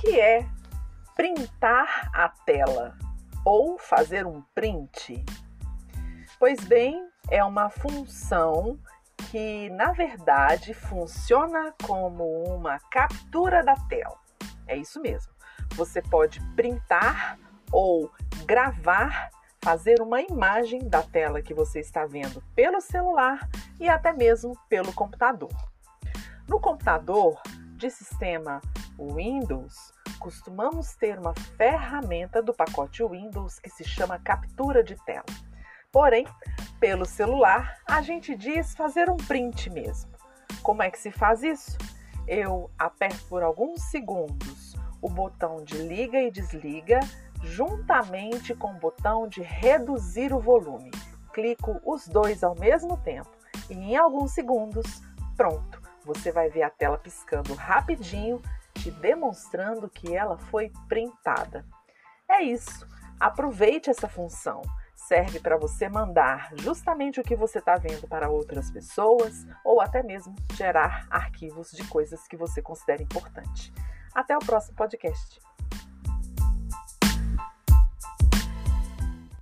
que é printar a tela ou fazer um print? Pois bem, é uma função que na verdade funciona como uma captura da tela. É isso mesmo. Você pode printar ou gravar, fazer uma imagem da tela que você está vendo pelo celular e até mesmo pelo computador. No computador de sistema Windows, costumamos ter uma ferramenta do pacote Windows que se chama captura de tela. Porém, pelo celular, a gente diz fazer um print mesmo. Como é que se faz isso? Eu aperto por alguns segundos o botão de liga e desliga, juntamente com o botão de reduzir o volume. Clico os dois ao mesmo tempo e em alguns segundos, pronto, você vai ver a tela piscando rapidinho, te demonstrando que ela foi printada. É isso. Aproveite essa função serve para você mandar justamente o que você está vendo para outras pessoas ou até mesmo gerar arquivos de coisas que você considera importante. Até o próximo podcast.